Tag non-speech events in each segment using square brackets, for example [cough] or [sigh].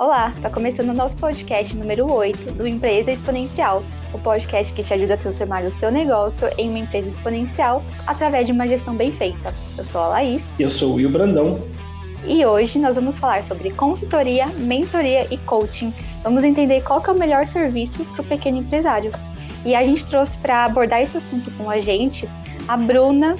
Olá, está começando o nosso podcast número 8 do Empresa Exponencial, o podcast que te ajuda a transformar o seu negócio em uma empresa exponencial através de uma gestão bem feita. Eu sou a Laís. Eu sou o Will Brandão. E hoje nós vamos falar sobre consultoria, mentoria e coaching. Vamos entender qual é o melhor serviço para o pequeno empresário. E a gente trouxe para abordar esse assunto com a gente a Bruna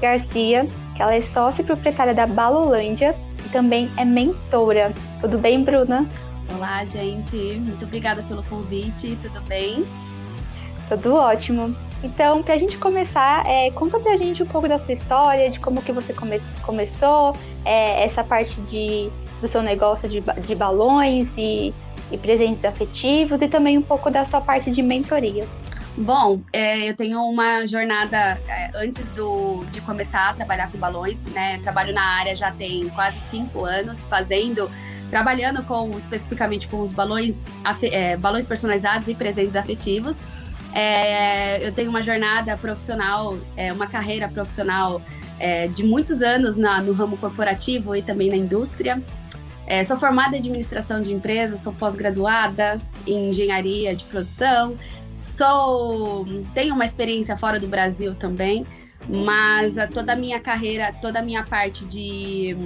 Garcia, que ela é sócia e proprietária da Balolândia também é mentora. Tudo bem, Bruna? Olá, gente. Muito obrigada pelo convite. Tudo bem? Tudo ótimo. Então, para a gente começar, é, conta para a gente um pouco da sua história, de como que você come começou, é, essa parte de, do seu negócio de, de balões e, e presentes afetivos e também um pouco da sua parte de mentoria. Bom, é, eu tenho uma jornada é, antes do, de começar a trabalhar com balões, né? Trabalho na área já tem quase cinco anos, fazendo, trabalhando com especificamente com os balões, é, balões personalizados e presentes afetivos. É, eu tenho uma jornada profissional, é, uma carreira profissional é, de muitos anos na, no ramo corporativo e também na indústria. sou formada em administração de empresas, sou pós-graduada em engenharia de produção Sou tenho uma experiência fora do Brasil também, mas toda a minha carreira, toda a minha parte de,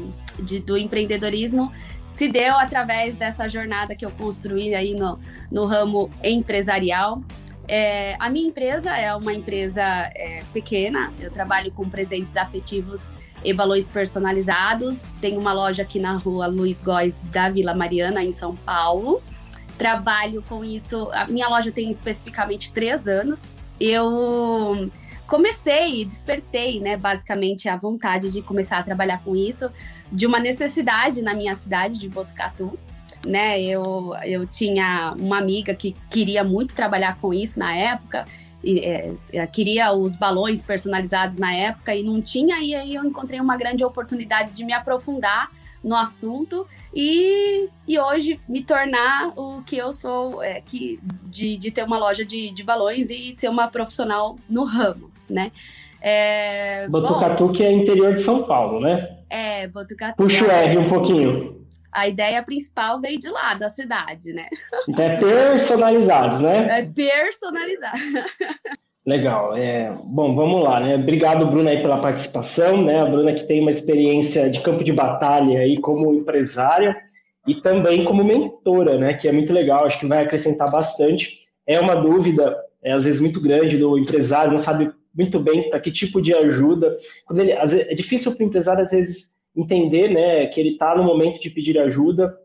de, do empreendedorismo se deu através dessa jornada que eu construí aí no, no ramo empresarial. É, a minha empresa é uma empresa é, pequena, eu trabalho com presentes afetivos e balões personalizados. Tenho uma loja aqui na rua Luiz Góes da Vila Mariana, em São Paulo trabalho com isso. A minha loja tem especificamente três anos. Eu comecei, despertei, né, basicamente a vontade de começar a trabalhar com isso, de uma necessidade na minha cidade de Botucatu. Né, eu, eu tinha uma amiga que queria muito trabalhar com isso na época, e, é, queria os balões personalizados na época e não tinha, e aí eu encontrei uma grande oportunidade de me aprofundar no assunto e, e hoje me tornar o que eu sou, é, que, de, de ter uma loja de, de balões e ser uma profissional no ramo, né? É, Botucatu, bom, que é interior de São Paulo, né? É, Botucatu. Puxa o R um pouquinho. A ideia principal veio de lá, da cidade, né? Então é personalizados, né? É personalizado. [laughs] Legal. É, bom, vamos lá, né? Obrigado, Bruna, aí, pela participação, né? A Bruna que tem uma experiência de campo de batalha aí como empresária e também como mentora, né? Que é muito legal, acho que vai acrescentar bastante. É uma dúvida, é, às vezes, muito grande do empresário, não sabe muito bem para que tipo de ajuda. Ele, vezes, é difícil para o empresário, às vezes, entender, né? Que ele está no momento de pedir ajuda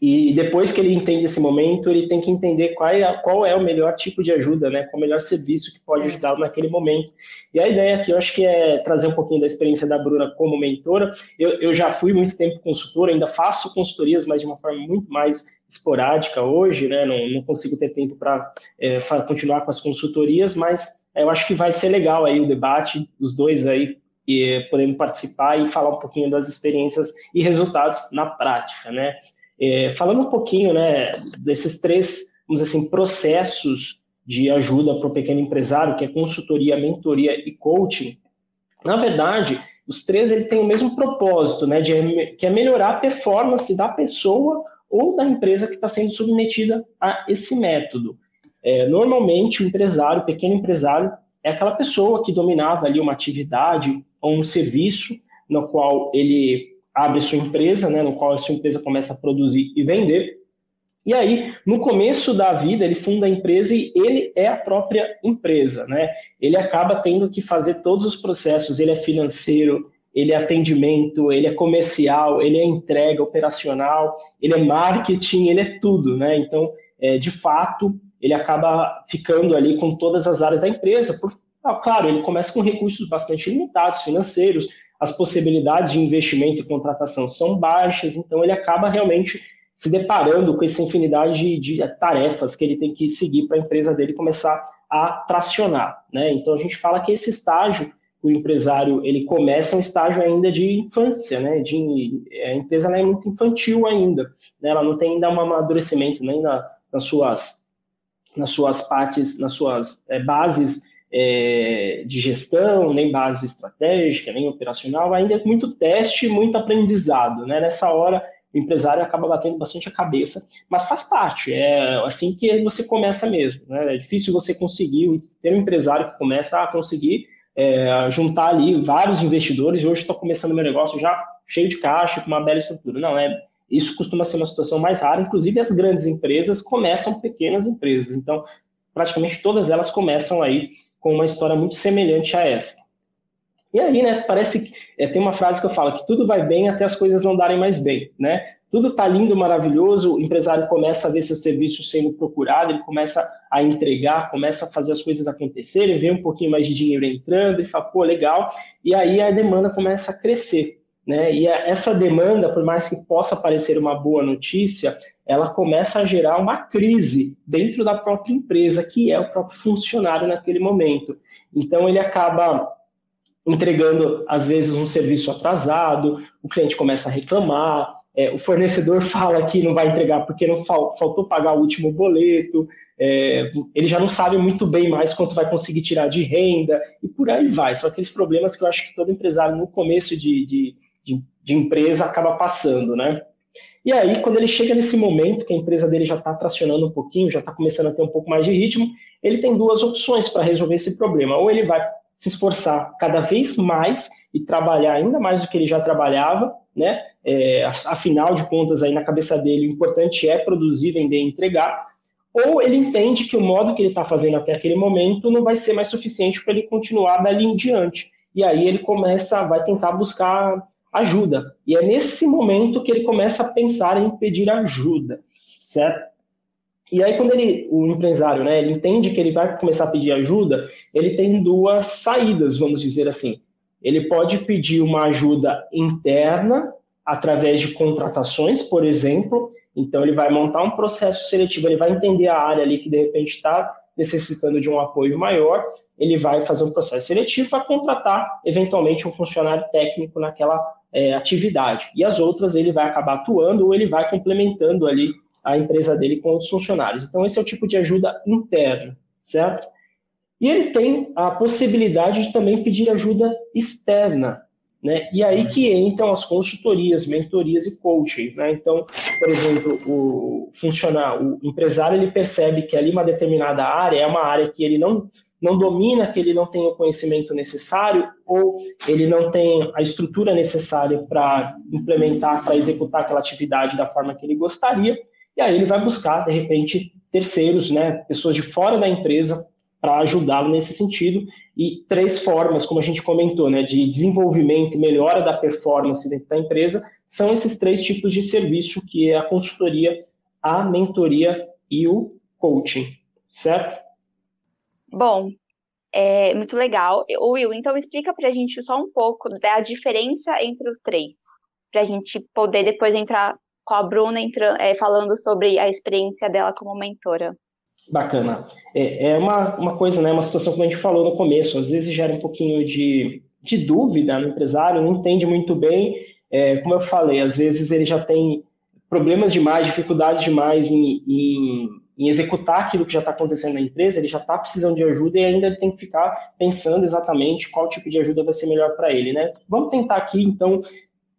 e depois que ele entende esse momento, ele tem que entender qual é, qual é o melhor tipo de ajuda, né? Qual é o melhor serviço que pode ajudá-lo naquele momento. E a ideia aqui, eu acho que é trazer um pouquinho da experiência da Bruna como mentora. Eu, eu já fui muito tempo consultora, ainda faço consultorias, mas de uma forma muito mais esporádica hoje, né? Não, não consigo ter tempo para é, continuar com as consultorias, mas é, eu acho que vai ser legal aí o debate, os dois aí e, podendo participar e falar um pouquinho das experiências e resultados na prática, né? É, falando um pouquinho né, desses três, vamos dizer assim, processos de ajuda para o pequeno empresário, que é consultoria, mentoria e coaching, na verdade, os três ele têm o mesmo propósito, né, de, que é melhorar a performance da pessoa ou da empresa que está sendo submetida a esse método. É, normalmente, o empresário, o pequeno empresário, é aquela pessoa que dominava ali uma atividade ou um serviço no qual ele abre sua empresa, né, no qual a sua empresa começa a produzir e vender. E aí, no começo da vida, ele funda a empresa e ele é a própria empresa, né? Ele acaba tendo que fazer todos os processos, ele é financeiro, ele é atendimento, ele é comercial, ele é entrega operacional, ele é marketing, ele é tudo, né? Então, é, de fato, ele acaba ficando ali com todas as áreas da empresa. Por, ah, claro, ele começa com recursos bastante limitados, financeiros, as possibilidades de investimento e contratação são baixas, então ele acaba realmente se deparando com essa infinidade de, de tarefas que ele tem que seguir para a empresa dele começar a tracionar. Né? Então a gente fala que esse estágio o empresário ele começa um estágio ainda de infância, né? De, a empresa é muito infantil ainda, né? ela não tem ainda um amadurecimento nem na, nas suas nas suas partes, nas suas é, bases é, de gestão, nem base estratégica, nem operacional, ainda é muito teste, muito aprendizado. Né? Nessa hora o empresário acaba batendo bastante a cabeça, mas faz parte, é assim que você começa mesmo. Né? É difícil você conseguir, ter um empresário que começa a conseguir é, juntar ali vários investidores, hoje estou começando meu negócio já cheio de caixa, com uma bela estrutura. Não, é, isso costuma ser uma situação mais rara, inclusive as grandes empresas começam pequenas empresas, então praticamente todas elas começam aí com uma história muito semelhante a essa. E aí, né, parece que é, tem uma frase que eu falo que tudo vai bem até as coisas não darem mais bem, né? Tudo está lindo, maravilhoso, o empresário começa a ver seu serviço sendo procurado, ele começa a entregar, começa a fazer as coisas acontecerem, vê um pouquinho mais de dinheiro entrando e fala, pô, legal, e aí a demanda começa a crescer. Né? E essa demanda, por mais que possa parecer uma boa notícia, ela começa a gerar uma crise dentro da própria empresa, que é o próprio funcionário naquele momento. Então, ele acaba entregando, às vezes, um serviço atrasado, o cliente começa a reclamar, é, o fornecedor [laughs] fala que não vai entregar porque não fal faltou pagar o último boleto, é, ele já não sabe muito bem mais quanto vai conseguir tirar de renda, e por aí vai. São aqueles problemas que eu acho que todo empresário, no começo de, de, de, de empresa, acaba passando, né? E aí, quando ele chega nesse momento que a empresa dele já está tracionando um pouquinho, já está começando a ter um pouco mais de ritmo, ele tem duas opções para resolver esse problema. Ou ele vai se esforçar cada vez mais e trabalhar ainda mais do que ele já trabalhava, né? É, afinal de contas, aí na cabeça dele, o importante é produzir, vender e entregar. Ou ele entende que o modo que ele está fazendo até aquele momento não vai ser mais suficiente para ele continuar dali em diante. E aí ele começa, vai tentar buscar ajuda. E é nesse momento que ele começa a pensar em pedir ajuda, certo? E aí, quando ele, o empresário, né, ele entende que ele vai começar a pedir ajuda, ele tem duas saídas, vamos dizer assim. Ele pode pedir uma ajuda interna, através de contratações, por exemplo. Então, ele vai montar um processo seletivo, ele vai entender a área ali que, de repente, está necessitando de um apoio maior, ele vai fazer um processo seletivo para contratar, eventualmente, um funcionário técnico naquela é, atividade. E as outras ele vai acabar atuando ou ele vai complementando ali a empresa dele com os funcionários. Então, esse é o tipo de ajuda interna, certo? E ele tem a possibilidade de também pedir ajuda externa, né? E aí que entram as consultorias, mentorias e coaching, né? Então, por exemplo, o funcionário, o empresário, ele percebe que ali uma determinada área é uma área que ele não não domina, que ele não tem o conhecimento necessário ou ele não tem a estrutura necessária para implementar, para executar aquela atividade da forma que ele gostaria, e aí ele vai buscar, de repente, terceiros, né, pessoas de fora da empresa para ajudá-lo nesse sentido. E três formas, como a gente comentou, né, de desenvolvimento e melhora da performance dentro da empresa, são esses três tipos de serviço, que é a consultoria, a mentoria e o coaching, certo? Bom, é muito legal. Will, então explica para a gente só um pouco da diferença entre os três, para a gente poder depois entrar com a Bruna entrando, é, falando sobre a experiência dela como mentora. Bacana. É, é uma, uma coisa, né, uma situação como a gente falou no começo, às vezes gera um pouquinho de, de dúvida no empresário, não entende muito bem. É, como eu falei, às vezes ele já tem problemas demais, dificuldades demais em, em, em executar aquilo que já está acontecendo na empresa, ele já está precisando de ajuda e ainda tem que ficar pensando exatamente qual tipo de ajuda vai ser melhor para ele, né? Vamos tentar aqui, então,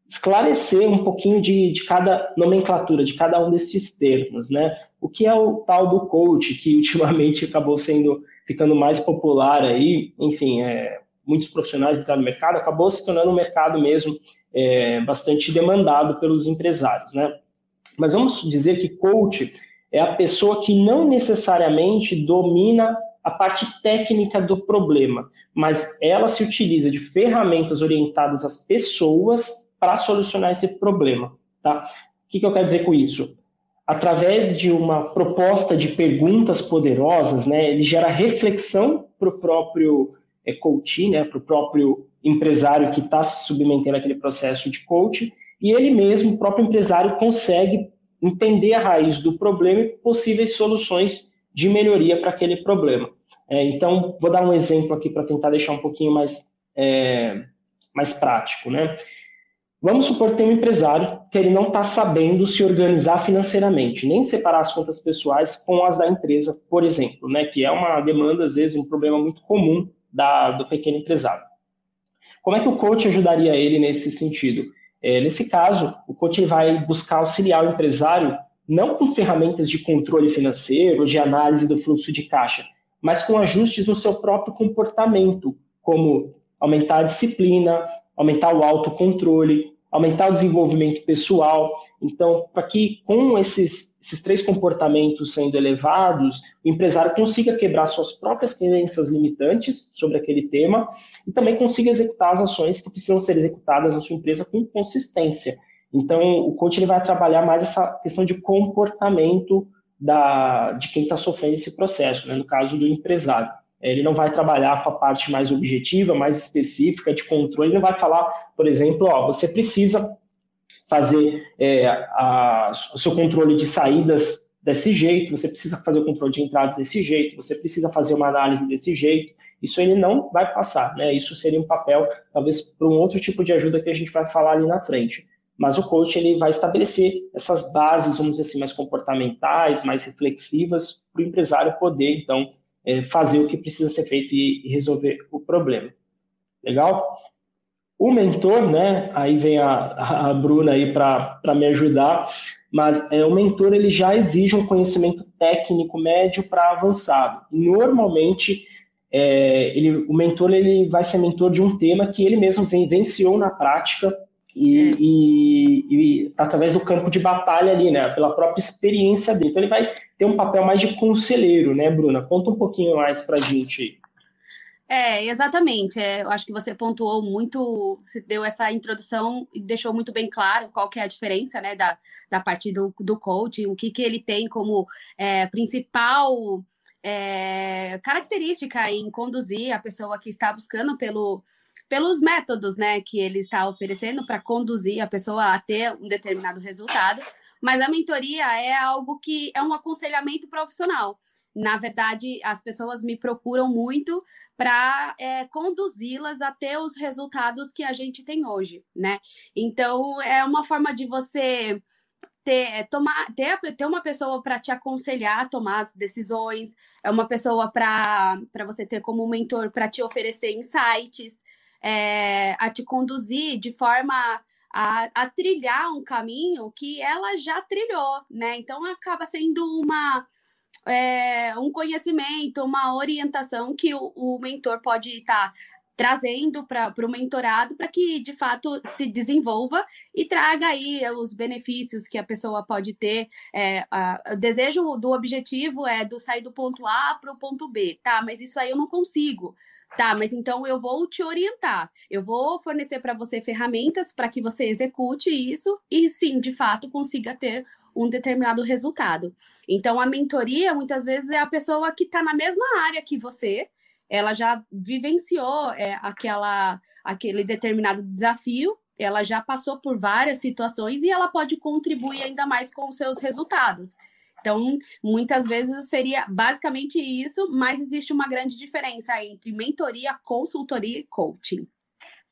esclarecer um pouquinho de, de cada nomenclatura, de cada um desses termos, né? O que é o tal do coach, que [laughs] ultimamente acabou sendo, ficando mais popular aí, enfim, é, muitos profissionais entraram no mercado, acabou se tornando um mercado mesmo é, bastante demandado pelos empresários, né? Mas vamos dizer que coach é a pessoa que não necessariamente domina a parte técnica do problema, mas ela se utiliza de ferramentas orientadas às pessoas para solucionar esse problema. Tá? O que, que eu quero dizer com isso? Através de uma proposta de perguntas poderosas, né, ele gera reflexão para o próprio é, coach, né, para o próprio empresário que está se submetendo àquele processo de coach, e ele mesmo, o próprio empresário, consegue entender a raiz do problema e possíveis soluções de melhoria para aquele problema. É, então, vou dar um exemplo aqui para tentar deixar um pouquinho mais, é, mais prático. Né? Vamos supor que tem um empresário que ele não está sabendo se organizar financeiramente, nem separar as contas pessoais com as da empresa, por exemplo, né, que é uma demanda, às vezes, um problema muito comum da, do pequeno empresário. Como é que o coach ajudaria ele nesse sentido? É, nesse caso, o coach vai buscar auxiliar o empresário não com ferramentas de controle financeiro, de análise do fluxo de caixa, mas com ajustes no seu próprio comportamento, como aumentar a disciplina, aumentar o autocontrole, aumentar o desenvolvimento pessoal. Então, para que com esses, esses três comportamentos sendo elevados, o empresário consiga quebrar suas próprias crenças limitantes sobre aquele tema e também consiga executar as ações que precisam ser executadas na sua empresa com consistência. Então, o coach ele vai trabalhar mais essa questão de comportamento da, de quem está sofrendo esse processo, né? no caso do empresário. Ele não vai trabalhar com a parte mais objetiva, mais específica de controle, ele vai falar, por exemplo, ó, você precisa fazer é, a, o seu controle de saídas desse jeito, você precisa fazer o controle de entradas desse jeito, você precisa fazer uma análise desse jeito. Isso ele não vai passar, né? Isso seria um papel, talvez, para um outro tipo de ajuda que a gente vai falar ali na frente. Mas o coach ele vai estabelecer essas bases, vamos dizer assim, mais comportamentais, mais reflexivas, para o empresário poder, então, é, fazer o que precisa ser feito e, e resolver o problema. Legal? O mentor, né? Aí vem a, a Bruna aí para me ajudar, mas é, o mentor ele já exige um conhecimento técnico médio para avançado. Normalmente, é, ele, o mentor ele vai ser mentor de um tema que ele mesmo vem, venciou na prática e, é. e, e, através do campo de batalha ali, né, pela própria experiência dele. Então ele vai ter um papel mais de conselheiro, né, Bruna? Conta um pouquinho mais para a gente. É, exatamente. É, eu acho que você pontuou muito, você deu essa introdução e deixou muito bem claro qual que é a diferença, né, da, da parte do, do coaching, o que, que ele tem como é, principal é, característica em conduzir a pessoa que está buscando pelo pelos métodos, né, que ele está oferecendo para conduzir a pessoa a ter um determinado resultado. Mas a mentoria é algo que é um aconselhamento profissional. Na verdade, as pessoas me procuram muito para é, conduzi-las a ter os resultados que a gente tem hoje, né? Então, é uma forma de você ter, é, tomar, ter, ter uma pessoa para te aconselhar a tomar as decisões, é uma pessoa para você ter como mentor para te oferecer insights, é, a te conduzir de forma a, a, trilhar um caminho que ela já trilhou, né? Então acaba sendo uma é, um conhecimento, uma orientação que o, o mentor pode estar tá trazendo para o mentorado para que de fato se desenvolva e traga aí os benefícios que a pessoa pode ter. É, a, o desejo do objetivo é do sair do ponto A para o ponto B, tá? Mas isso aí eu não consigo. Tá, mas então eu vou te orientar. Eu vou fornecer para você ferramentas para que você execute isso e sim, de fato, consiga ter um determinado resultado. Então, a mentoria muitas vezes é a pessoa que está na mesma área que você, ela já vivenciou é, aquela, aquele determinado desafio, ela já passou por várias situações e ela pode contribuir ainda mais com os seus resultados. Então, muitas vezes seria basicamente isso, mas existe uma grande diferença entre mentoria, consultoria e coaching.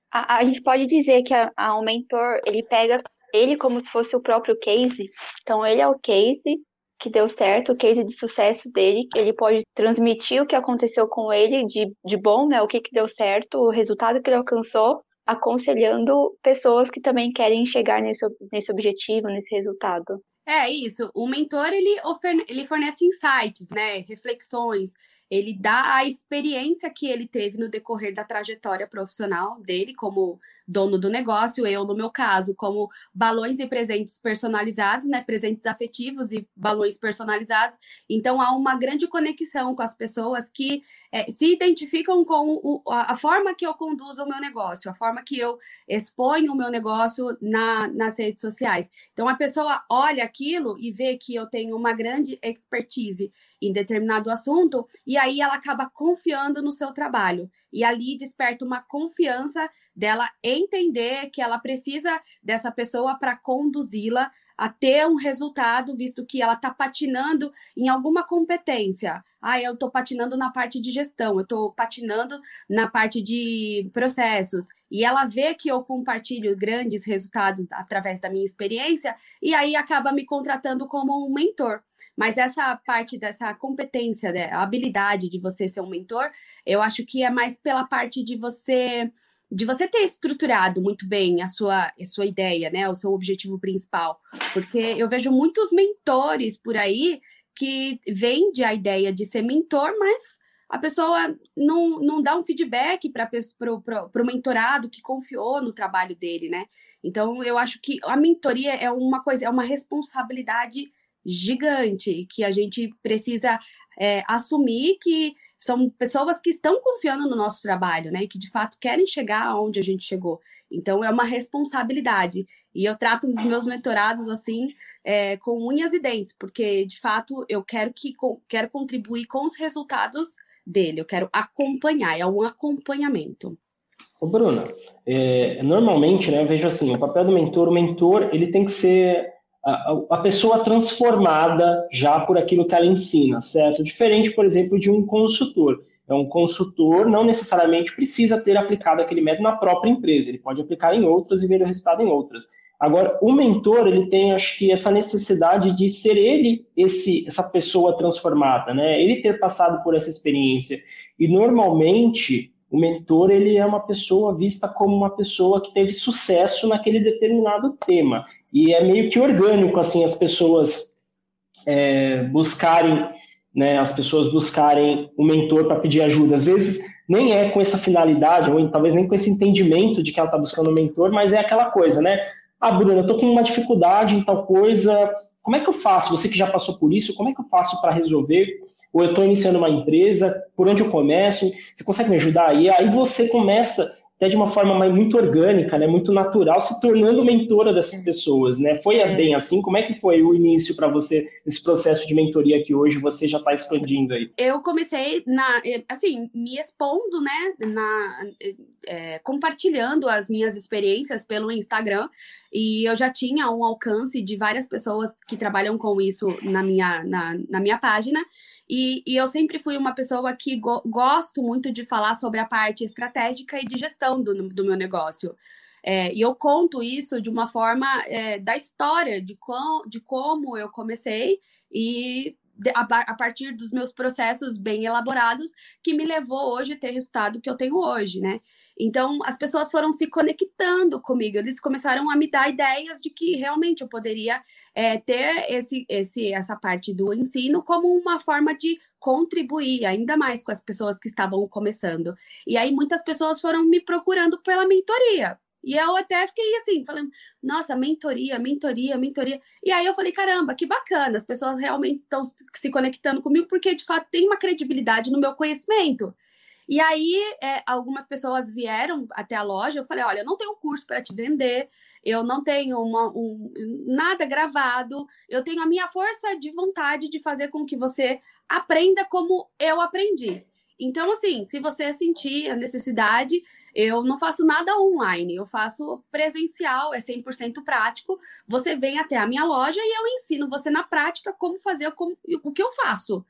A, a gente pode dizer que o mentor, ele pega ele como se fosse o próprio case. Então, ele é o case que deu certo, o case de sucesso dele, ele pode transmitir o que aconteceu com ele de, de bom, né? O que, que deu certo, o resultado que ele alcançou, aconselhando pessoas que também querem chegar nesse, nesse objetivo, nesse resultado. É isso. O mentor ele, ele fornece insights, né? Reflexões. Ele dá a experiência que ele teve no decorrer da trajetória profissional dele como dono do negócio, eu, no meu caso, como balões e presentes personalizados, né? Presentes afetivos e balões personalizados. Então, há uma grande conexão com as pessoas que é, se identificam com o, a, forma que eu conduzo o meu negócio, a forma que eu exponho o meu negócio na, nas redes sociais. Então, a pessoa olha aquilo e vê que eu tenho uma grande expertise em determinado assunto, e aí ela acaba confiando no seu trabalho. E ali desperta uma confiança dela entender que ela precisa dessa pessoa para conduzi-la a ter um resultado, visto que ela está patinando em alguma competência. Ah, eu estou patinando na parte de gestão, eu estou patinando na parte de processos. E ela vê que eu compartilho grandes resultados através da minha experiência, e aí acaba me contratando como um mentor. Mas essa parte dessa competência, né, a habilidade de você ser um mentor, eu acho que é mais pela parte de você de você ter estruturado muito bem a sua, a sua ideia, né, o seu objetivo principal. Porque eu vejo muitos mentores por aí que vende a ideia de ser mentor, mas a pessoa não, não dá um feedback para o mentorado que confiou no trabalho dele, né? Então, eu acho que a mentoria é uma coisa, é uma responsabilidade gigante que a gente precisa é, assumir que são pessoas que estão confiando no nosso trabalho, né? E que de fato querem chegar aonde a gente chegou. Então é uma responsabilidade. E eu trato os meus mentorados assim, é, com unhas e dentes, porque de fato eu quero que quero contribuir com os resultados dele. Eu quero acompanhar, é um acompanhamento. Ô, Bruna, é, normalmente, né, eu vejo assim, o papel do mentor, o mentor, ele tem que ser a, pessoa transformada já por aquilo que ela ensina, certo? Diferente, por exemplo, de um consultor. É um consultor não necessariamente precisa ter aplicado aquele método na própria empresa, ele pode aplicar em outras e ver o resultado em outras. Agora, o mentor, ele tem, acho que, essa necessidade de ser ele esse, essa pessoa transformada, né? Ele ter passado por essa experiência. E, normalmente, o mentor, ele é uma pessoa vista como uma pessoa que teve sucesso naquele determinado tema. E é meio que orgânico, assim, as pessoas é, buscarem, né, as pessoas buscarem um mentor para pedir ajuda. Às vezes nem é com essa finalidade, ou talvez nem com esse entendimento de que ela está buscando um mentor, mas é aquela coisa, né? Ah, Bruna, eu estou com uma dificuldade em tal coisa, como é que eu faço? Você que já passou por isso, como é que eu faço para resolver? Ou eu estou iniciando uma empresa, por onde eu começo? Você consegue me ajudar? E aí você começa até de uma forma muito orgânica, né, muito natural, se tornando mentora dessas pessoas, né? Foi é. bem assim? Como é que foi o início para você nesse processo de mentoria que hoje você já está expandindo aí? Eu comecei na, assim, me expondo, né, na, é, compartilhando as minhas experiências pelo Instagram e eu já tinha um alcance de várias pessoas que trabalham com isso na minha, na, na minha página. E, e, eu sempre fui uma pessoa que go gosto muito de falar sobre a parte estratégica e de gestão do, do meu negócio. É, e eu conto isso de uma forma é, da história, de, com, de como eu comecei e a, partir dos meus processos bem elaborados que me levou hoje a ter resultado que eu tenho hoje, né? Então, as pessoas foram se conectando comigo, eles começaram a me dar ideias de que realmente eu poderia é, ter esse, esse, essa parte do ensino como uma forma de contribuir ainda mais com as pessoas que estavam começando. E aí, muitas pessoas foram me procurando pela mentoria. E eu até fiquei assim, falando, nossa, mentoria, mentoria, mentoria. E aí eu falei, caramba, que bacana, as pessoas realmente estão se conectando comigo, porque de fato tem uma credibilidade no meu conhecimento. E aí, é, algumas pessoas vieram até a loja. Eu falei: olha, eu não tenho curso para te vender, eu não tenho uma, um, nada gravado, eu tenho a minha força de vontade de fazer com que você aprenda como eu aprendi. Então, assim, se você sentir a necessidade, eu não faço nada online, eu faço presencial, é 100% prático. Você vem até a minha loja e eu ensino você na prática como fazer como, o que eu faço.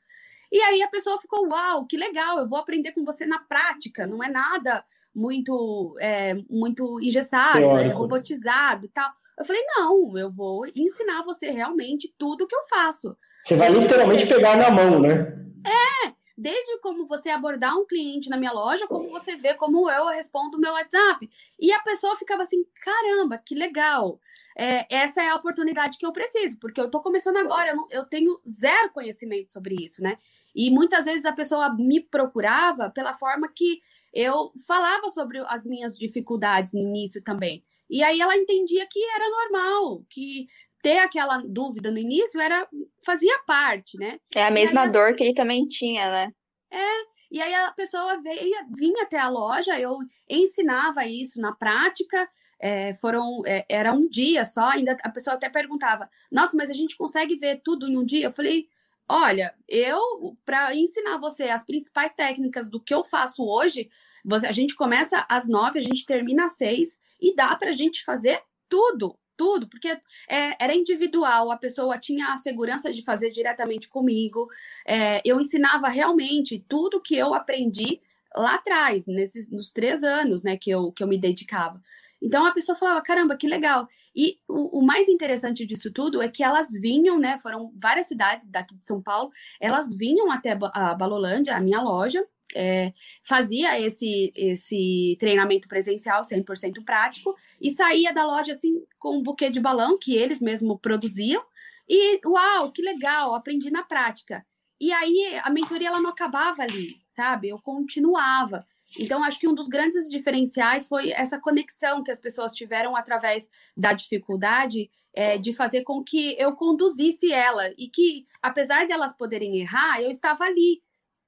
E aí a pessoa ficou, uau, que legal, eu vou aprender com você na prática, não é nada muito, é, muito engessado, é, robotizado e tal. Eu falei, não, eu vou ensinar você realmente tudo que eu faço. Você vai literalmente você... pegar na mão, né? É, desde como você abordar um cliente na minha loja, como você vê como eu respondo o meu WhatsApp. E a pessoa ficava assim, caramba, que legal. É, essa é a oportunidade que eu preciso, porque eu tô começando agora, eu, não, eu tenho zero conhecimento sobre isso, né? E muitas vezes a pessoa me procurava pela forma que eu falava sobre as minhas dificuldades no início também. E aí ela entendia que era normal, que ter aquela dúvida no início era fazia parte, né? É a mesma aí, dor que ele também tinha, né? É. E aí a pessoa veio, vinha até a loja, eu ensinava isso na prática. É, foram é, era um dia só, ainda a pessoa até perguntava: "Nossa, mas a gente consegue ver tudo em um dia?" Eu falei: Olha, eu, para ensinar você as principais técnicas do que eu faço hoje, você, a gente começa às nove, a gente termina às seis, e dá para a gente fazer tudo, tudo, porque é, era individual, a pessoa tinha a segurança de fazer diretamente comigo, é, eu ensinava realmente tudo que eu aprendi lá atrás, nesses, nos três anos né, que, eu, que eu me dedicava. Então a pessoa falava: caramba, que legal. E o, o, mais interessante disso tudo é que elas vinham, né? Foram várias cidades daqui de São Paulo, elas vinham até a Balolândia, a minha loja, é, fazia esse, esse treinamento presencial 100% prático e saía da loja assim com um buquê de balão que eles mesmos produziam e uau, que legal, aprendi na prática. E aí a mentoria ela não acabava ali, sabe? Eu continuava. Então, acho que um dos grandes diferenciais foi essa conexão que as pessoas tiveram através da dificuldade é, de fazer com que eu conduzisse ela e que, apesar delas poderem errar, eu estava ali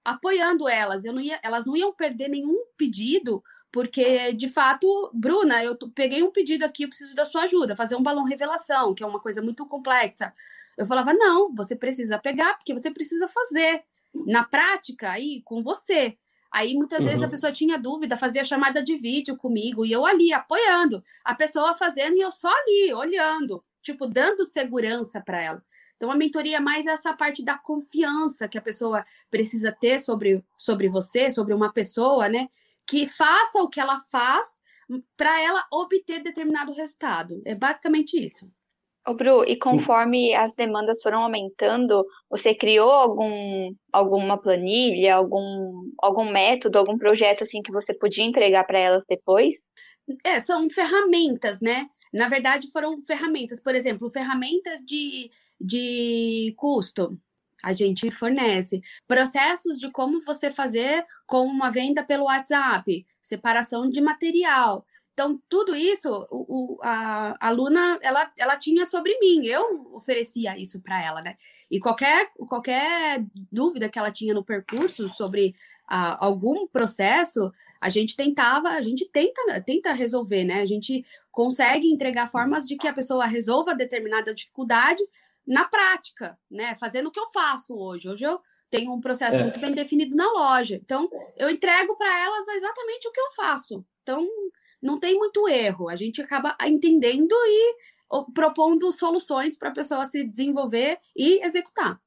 apoiando elas. Eu não ia, elas não iam perder nenhum pedido, porque de fato, Bruna, eu peguei um pedido aqui, eu preciso da sua ajuda, fazer um balão revelação, que é uma coisa muito complexa. Eu falava, não, você precisa pegar, porque você precisa fazer na prática aí com você. Aí muitas uhum. vezes a uhum. pessoa tinha dúvida, fazia chamada de vídeo comigo e eu ali apoiando, a pessoa fazendo e eu só ali olhando, tipo dando segurança para ela. Então a mentoria é mais essa parte da confiança que a pessoa precisa ter sobre, sobre você, sobre uma pessoa, né? Que faça o que ela faz para ela obter determinado resultado. É basicamente isso. Ô, Bru, e conforme as demandas foram aumentando, você criou algum, alguma planilha, algum, algum método, algum projeto assim que você podia entregar para elas depois? É, são ferramentas, né? Na verdade, foram ferramentas, por exemplo, ferramentas de, de custo. A gente fornece processos de como você fazer com uma venda pelo WhatsApp, separação de material, então, tudo isso, o, o, a, aluna, ela, ela tinha sobre mim, eu oferecia isso para ela, né? E qualquer, qualquer dúvida que ela tinha no percurso sobre algum processo, a gente tentava, a gente tenta, tenta resolver, né? A gente consegue entregar formas de que a pessoa resolva determinada dificuldade na prática, né? Fazendo o que eu faço hoje. Hoje eu tenho um processo é. muito bem definido na loja. Então, eu entrego para elas exatamente o que eu faço. Então, não tem muito erro. A gente acaba entendendo e propondo soluções para a pessoa se desenvolver e executar.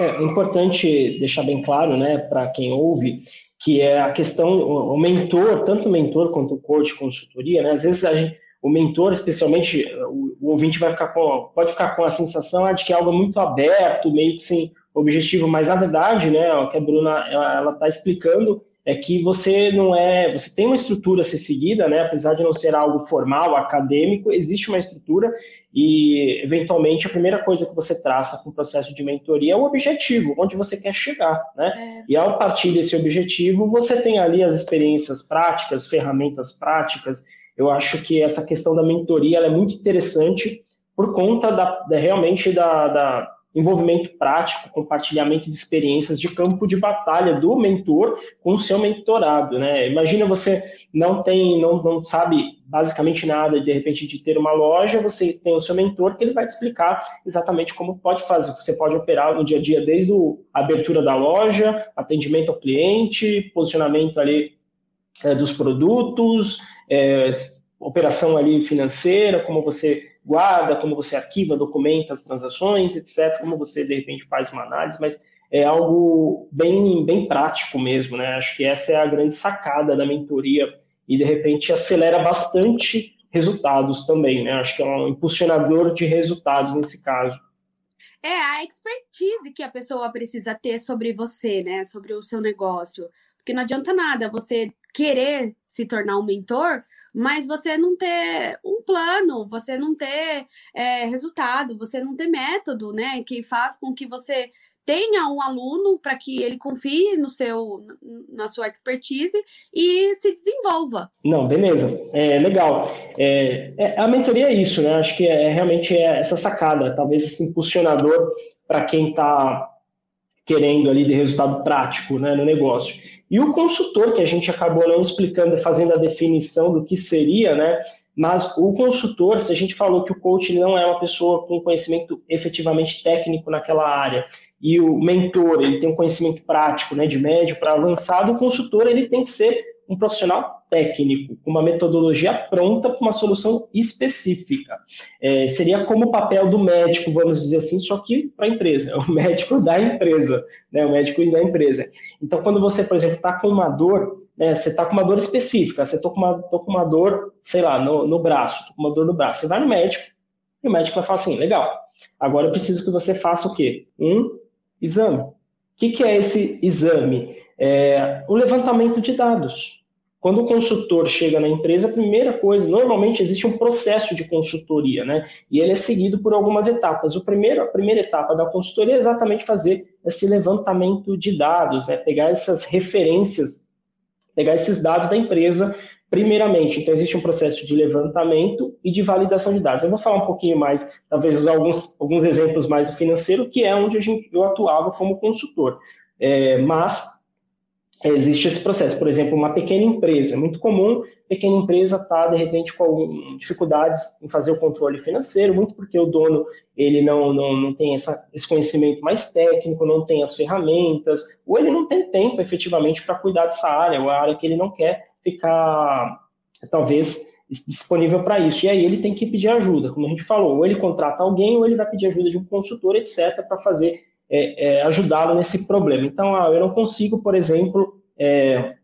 É importante deixar bem claro, né, para quem ouve, que é a questão, o mentor, tanto o mentor quanto o coach, consultoria, né, às vezes a gente, o mentor, especialmente, o, o, ouvinte vai ficar com, pode ficar com a sensação de que é algo muito aberto, meio que sem objetivo, mas na verdade, né, o que a Bruna ela está explicando é que você não é, você tem uma estrutura a ser seguida, né? Apesar de não ser algo formal, acadêmico, existe uma estrutura e eventualmente a primeira coisa que você traça com o processo de mentoria é o objetivo, onde você quer chegar, né? É. E ao partir desse objetivo, você tem ali as experiências práticas, ferramentas práticas. Eu acho que essa questão da mentoria é muito interessante por conta da, da realmente da, da envolvimento prático, compartilhamento de experiências de campo de batalha do mentor com o seu mentorado, né? Imagina você não tem, não, não sabe basicamente nada, de repente, de ter uma loja, você tem o seu mentor que ele vai te explicar exatamente como pode fazer. Você pode operar no dia a dia desde a abertura da loja, atendimento ao cliente, posicionamento ali é, dos produtos, é, operação ali financeira, como você guarda, como você arquiva, documenta as transações, etc., como você, de repente, faz uma análise, mas é algo bem, bem prático mesmo, né? Acho que essa é a grande sacada da mentoria e, de repente, acelera bastante resultados também, né? Acho que é um impulsionador de resultados nesse caso. É a expertise que a pessoa precisa ter sobre você, né? Sobre o seu negócio. Porque não adianta nada você querer se tornar um mentor mas você não ter um plano, você não ter é, resultado, você não ter método, né? Que faz com que você tenha um aluno para que ele confie no seu, na sua expertise e se desenvolva. Não, beleza, é legal. É, é, a mentoria é isso, né? Acho que é, realmente é essa sacada, talvez esse impulsionador para quem está querendo ali de resultado prático né, no negócio. E o consultor, que a gente acabou não explicando, fazendo a definição do que seria, né? Mas o consultor, se a gente falou que o coach não é uma pessoa com conhecimento efetivamente técnico naquela área, e o mentor, ele tem um conhecimento prático, né, de médio para avançado, o consultor, ele tem que ser um profissional técnico, com uma metodologia pronta para uma solução específica. É, seria como o papel do médico, vamos dizer assim, só que para a empresa, [laughs] o médico da empresa, né, o médico da empresa. Então, quando você, por exemplo, está com uma dor, né, você está com uma dor específica, você está com, uma, com uma dor, sei lá, no, no braço, com uma dor no braço, você vai no médico, e o médico vai falar assim, legal, agora eu preciso que você faça o quê? Um exame. O que, que é esse exame? É o levantamento de dados. Quando o consultor chega na empresa, a primeira coisa, normalmente existe um processo de consultoria, né? E ele é seguido por algumas etapas. O primeiro, a primeira etapa da consultoria é exatamente fazer esse levantamento de dados, né? Pegar essas referências, pegar esses dados da empresa, primeiramente. Então, existe um processo de levantamento e de validação de dados. Eu vou falar um pouquinho mais, talvez alguns, alguns exemplos mais do financeiro, que é onde eu atuava como consultor. É, mas existe esse processo. Por exemplo, uma pequena empresa, é muito comum, pequena empresa está, de repente, com dificuldades em fazer o controle financeiro, muito porque o dono ele não, não, não tem essa, esse conhecimento mais técnico, não tem as ferramentas, ou ele não tem tempo, efetivamente, para cuidar dessa área, ou a área que ele não quer ficar, talvez, disponível para isso. E aí ele tem que pedir ajuda, como a gente falou, ou ele contrata alguém, ou ele vai pedir ajuda de um consultor, etc., para fazer é, é, ajudá-lo nesse problema. Então, ah, eu não consigo, por exemplo, é,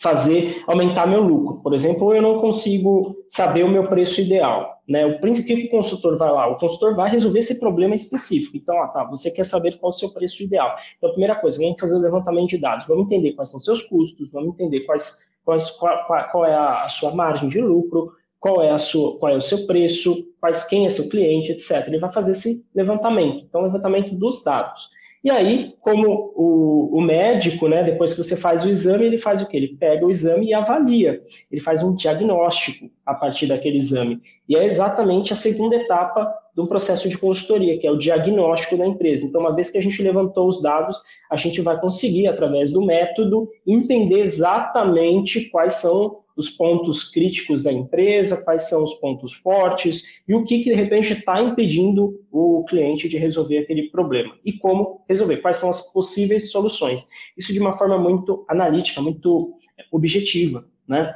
fazer aumentar meu lucro. Por exemplo, eu não consigo saber o meu preço ideal. Né? O que o consultor vai lá? O consultor vai resolver esse problema específico. Então, ah, tá, você quer saber qual é o seu preço ideal. Então, a primeira coisa, vamos fazer o levantamento de dados, vamos entender quais são seus custos, vamos entender quais, quais, qual, qual é a sua margem de lucro, qual é, a sua, qual é o seu preço, quais, quem é seu cliente, etc. Ele vai fazer esse levantamento. Então, levantamento dos dados. E aí, como o, o, médico, né, depois que você faz o exame, ele faz o quê? Ele pega o exame e avalia. Ele faz um diagnóstico a partir daquele exame. E é exatamente a segunda etapa do processo de consultoria, que é o diagnóstico da empresa. Então, uma vez que a gente levantou os dados, a gente vai conseguir, através do método, entender exatamente quais são os pontos críticos da empresa, quais são os pontos fortes e o que, que de repente está impedindo o cliente de resolver aquele problema e como resolver, quais são as possíveis soluções. Isso de uma forma muito analítica, muito objetiva, né?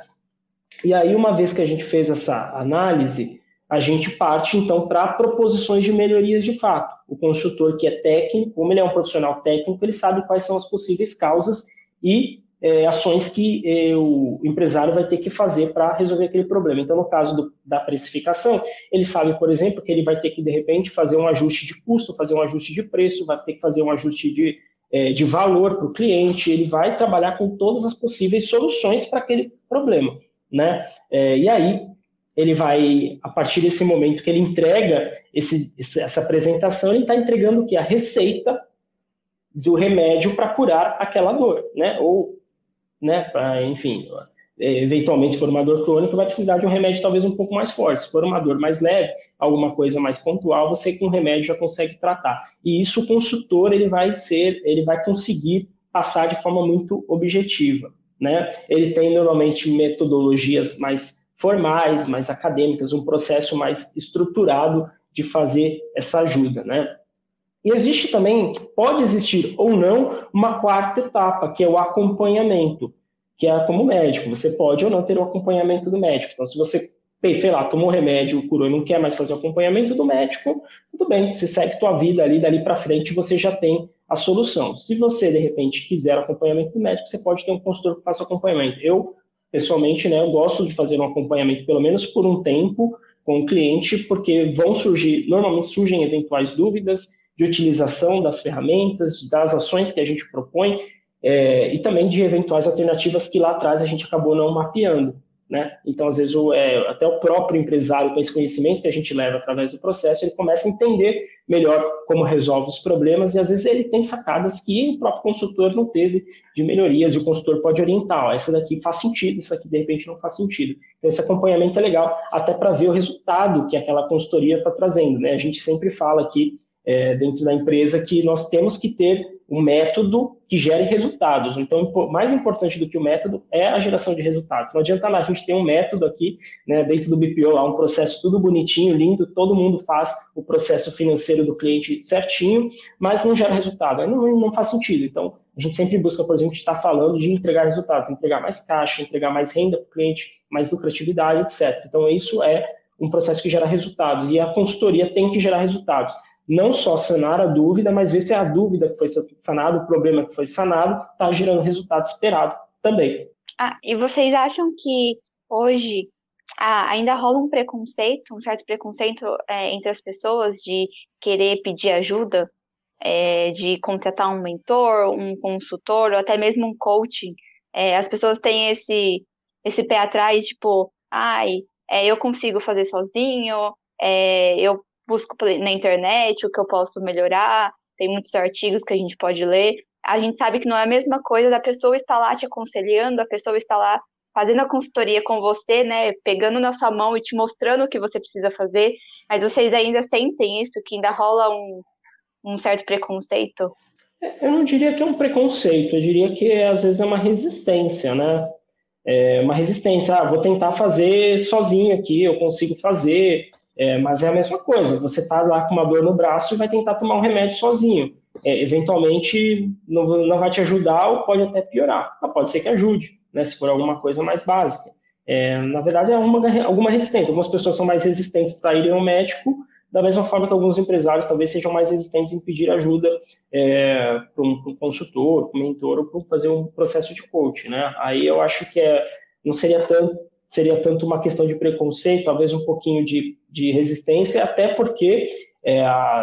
E aí, uma vez que a gente fez essa análise, a gente parte então para proposições de melhorias de fato. O consultor que é técnico, como ele é um profissional técnico, ele sabe quais são as possíveis causas e é, ações que é, o empresário vai ter que fazer para resolver aquele problema. Então, no caso do, da precificação, ele sabe, por exemplo, que ele vai ter que, de repente, fazer um ajuste de custo, fazer um ajuste de preço, vai ter que fazer um ajuste de, é, de valor para o cliente, ele vai trabalhar com todas as possíveis soluções para aquele problema. Né? É, e aí, ele vai, a partir desse momento que ele entrega esse, essa apresentação, ele está entregando o que? A receita do remédio para curar aquela dor, né? Ou né, para, enfim, eventualmente, se for uma dor crônica, vai precisar de um remédio talvez um pouco mais forte. Se for uma dor mais leve, alguma coisa mais pontual, você com remédio já consegue tratar. E isso o consultor ele vai ser, ele vai conseguir passar de forma muito objetiva, né? Ele tem normalmente metodologias mais formais, mais acadêmicas, um processo mais estruturado de fazer essa ajuda, né? E existe também, pode existir ou não, uma quarta etapa, que é o acompanhamento, que é como médico. Você pode ou não ter o acompanhamento do médico. Então, se você, sei lá, tomou remédio, curou e não quer mais fazer o acompanhamento do médico, tudo bem, você segue tua vida ali, dali para frente você já tem a solução. Se você, de repente, quiser acompanhamento do médico, você pode ter um consultor que faça acompanhamento. Eu, pessoalmente, né, eu gosto de fazer um acompanhamento, pelo menos por um tempo, com o cliente, porque vão surgir, normalmente surgem eventuais dúvidas, de utilização das ferramentas, das ações que a gente propõe é, e também de eventuais alternativas que lá atrás a gente acabou não mapeando. Né? Então, às vezes, o, é, até o próprio empresário, com esse conhecimento que a gente leva através do processo, ele começa a entender melhor como resolve os problemas e, às vezes, ele tem sacadas que o próprio consultor não teve de melhorias e o consultor pode orientar: ó, essa daqui faz sentido, isso aqui, de repente, não faz sentido. Então, esse acompanhamento é legal, até para ver o resultado que aquela consultoria está trazendo. Né? A gente sempre fala aqui é, dentro da empresa que nós temos que ter um método que gere resultados. Então, mais importante do que o método é a geração de resultados. Não adianta lá a gente ter um método aqui, né, dentro do BPO, lá um processo tudo bonitinho, lindo, todo mundo faz o processo financeiro do cliente certinho, mas não gera resultado. Não, não faz sentido. Então, a gente sempre busca, por exemplo, estar falando de entregar resultados, entregar mais caixa, entregar mais renda para o cliente, mais lucratividade, etc. Então, isso é um processo que gera resultados e a consultoria tem que gerar resultados não só sanar a dúvida, mas ver se a dúvida que foi sanada, o problema que foi sanado, está gerando o resultado esperado também. Ah, e vocês acham que hoje ah, ainda rola um preconceito, um certo preconceito é, entre as pessoas de querer pedir ajuda é, de contratar um mentor, um consultor, ou até mesmo um coaching, é, as pessoas têm esse, esse pé atrás, tipo, ai, é, eu consigo fazer sozinho, é, eu busco na internet o que eu posso melhorar, tem muitos artigos que a gente pode ler. A gente sabe que não é a mesma coisa da pessoa estar lá te aconselhando, a pessoa estar lá fazendo a consultoria com você, né, pegando na sua mão e te mostrando o que você precisa fazer, mas vocês ainda sentem isso, que ainda rola um, um certo preconceito? Eu não diria que é um preconceito, eu diria que às vezes é uma resistência, né? É uma resistência, ah, vou tentar fazer sozinho aqui, eu consigo fazer, é, mas é a mesma coisa, você está lá com uma dor no braço e vai tentar tomar um remédio sozinho. É, eventualmente não, não vai te ajudar ou pode até piorar, mas pode ser que ajude né, se for alguma coisa mais básica. É, na verdade, é uma, alguma resistência. Algumas pessoas são mais resistentes para irem ao médico, da mesma forma que alguns empresários talvez sejam mais resistentes em pedir ajuda é, para um, um, consultor, para um mentor, ou para fazer um processo de coach. Né? Aí eu acho que é, não seria tanto, seria tanto uma questão de preconceito, talvez um pouquinho de, de resistência, até porque é,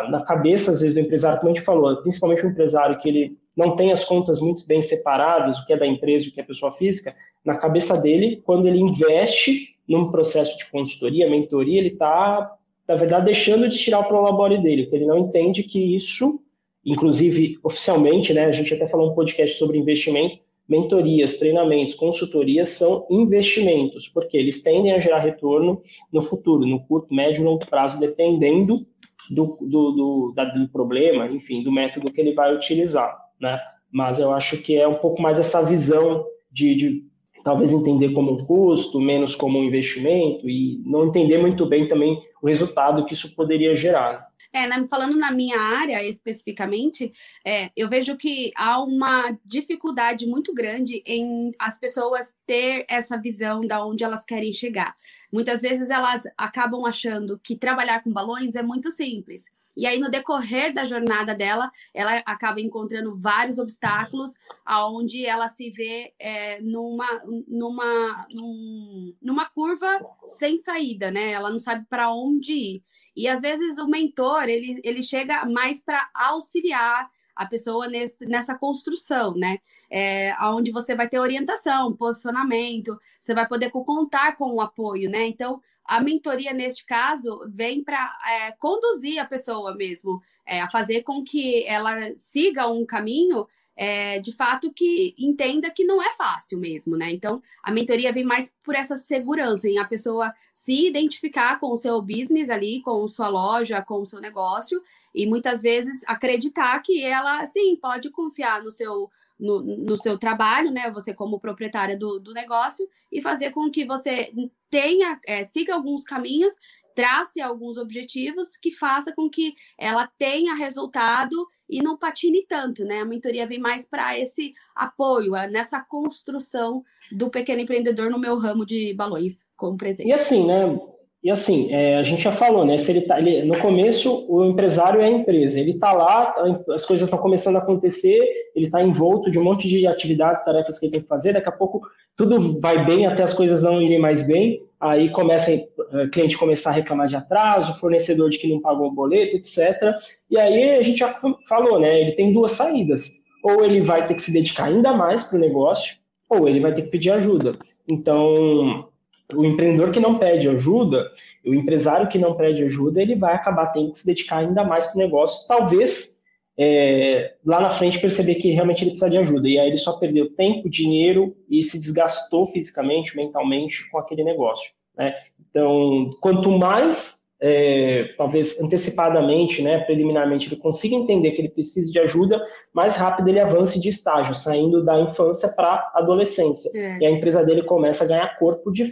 na cabeça, às vezes, do empresário, como a gente falou, principalmente o empresário que ele não tem as contas muito bem separadas, o que é da empresa e o que é pessoa física, na cabeça dele, quando ele investe num processo de consultoria, mentoria, ele está, na verdade, deixando de tirar o prolabore dele, porque ele não entende que isso, inclusive oficialmente, né, a gente até falou um podcast sobre investimento, mentorias, treinamentos, consultorias são investimentos, porque eles tendem a gerar retorno no futuro, no curto, médio e longo prazo, dependendo do, do, do, da, do problema, enfim, do método que ele vai utilizar né? Mas eu acho que é um pouco mais essa visão de, de talvez entender como um custo, menos como um investimento e não entender muito bem também o resultado que isso poderia gerar. É, falando na minha área especificamente, é, eu vejo que há uma dificuldade muito grande em as pessoas ter essa visão da onde elas querem chegar. Muitas vezes elas acabam achando que trabalhar com balões é muito simples. E aí, no decorrer da jornada dela, ela acaba encontrando vários obstáculos, aonde ela se vê é, numa, numa, num, numa curva sem saída, né? Ela não sabe para onde ir. E às vezes o mentor ele, ele chega mais para auxiliar a pessoa nesse, nessa construção, né? É, onde você vai ter orientação, posicionamento, você vai poder contar com o apoio, né? Então, a mentoria, neste caso, vem para é, conduzir a pessoa mesmo, é, a fazer com que ela siga um caminho é, de fato que entenda que não é fácil mesmo, né? Então, a mentoria vem mais por essa segurança, em a pessoa se identificar com o seu business ali, com sua loja, com o seu negócio, e muitas vezes acreditar que ela, sim, pode confiar no seu no, no seu trabalho, né? Você como proprietária do, do negócio e fazer com que você tenha, é, siga alguns caminhos, trace alguns objetivos que faça com que ela tenha resultado e não patine tanto, né? A mentoria vem mais para esse apoio, nessa construção do pequeno empreendedor no meu ramo de balões como presente. E assim, né? E assim, é, a gente já falou, né? Se ele tá, ele, no começo, o empresário é a empresa. Ele está lá, as coisas estão começando a acontecer, ele está envolto de um monte de atividades, tarefas que ele tem que fazer. Daqui a pouco tudo vai bem até as coisas não irem mais bem. Aí começa o eh, cliente começar a reclamar de atraso, fornecedor de que não pagou o boleto, etc. E aí a gente já falou, né? Ele tem duas saídas. Ou ele vai ter que se dedicar ainda mais para o negócio, ou ele vai ter que pedir ajuda. Então, o empreendedor que não pede ajuda, o empresário que não pede ajuda, ele vai acabar tendo que se dedicar ainda mais para o negócio, talvez é, lá na frente perceber que realmente ele precisa de ajuda. E aí ele só perdeu tempo, dinheiro e se desgastou fisicamente, mentalmente com aquele negócio. Né? Então, quanto mais é, talvez antecipadamente, né, preliminarmente, ele consiga entender que ele precisa de ajuda, mais rápido ele avance de estágio, saindo da infância para a adolescência. É. E a empresa dele começa a ganhar corpo de,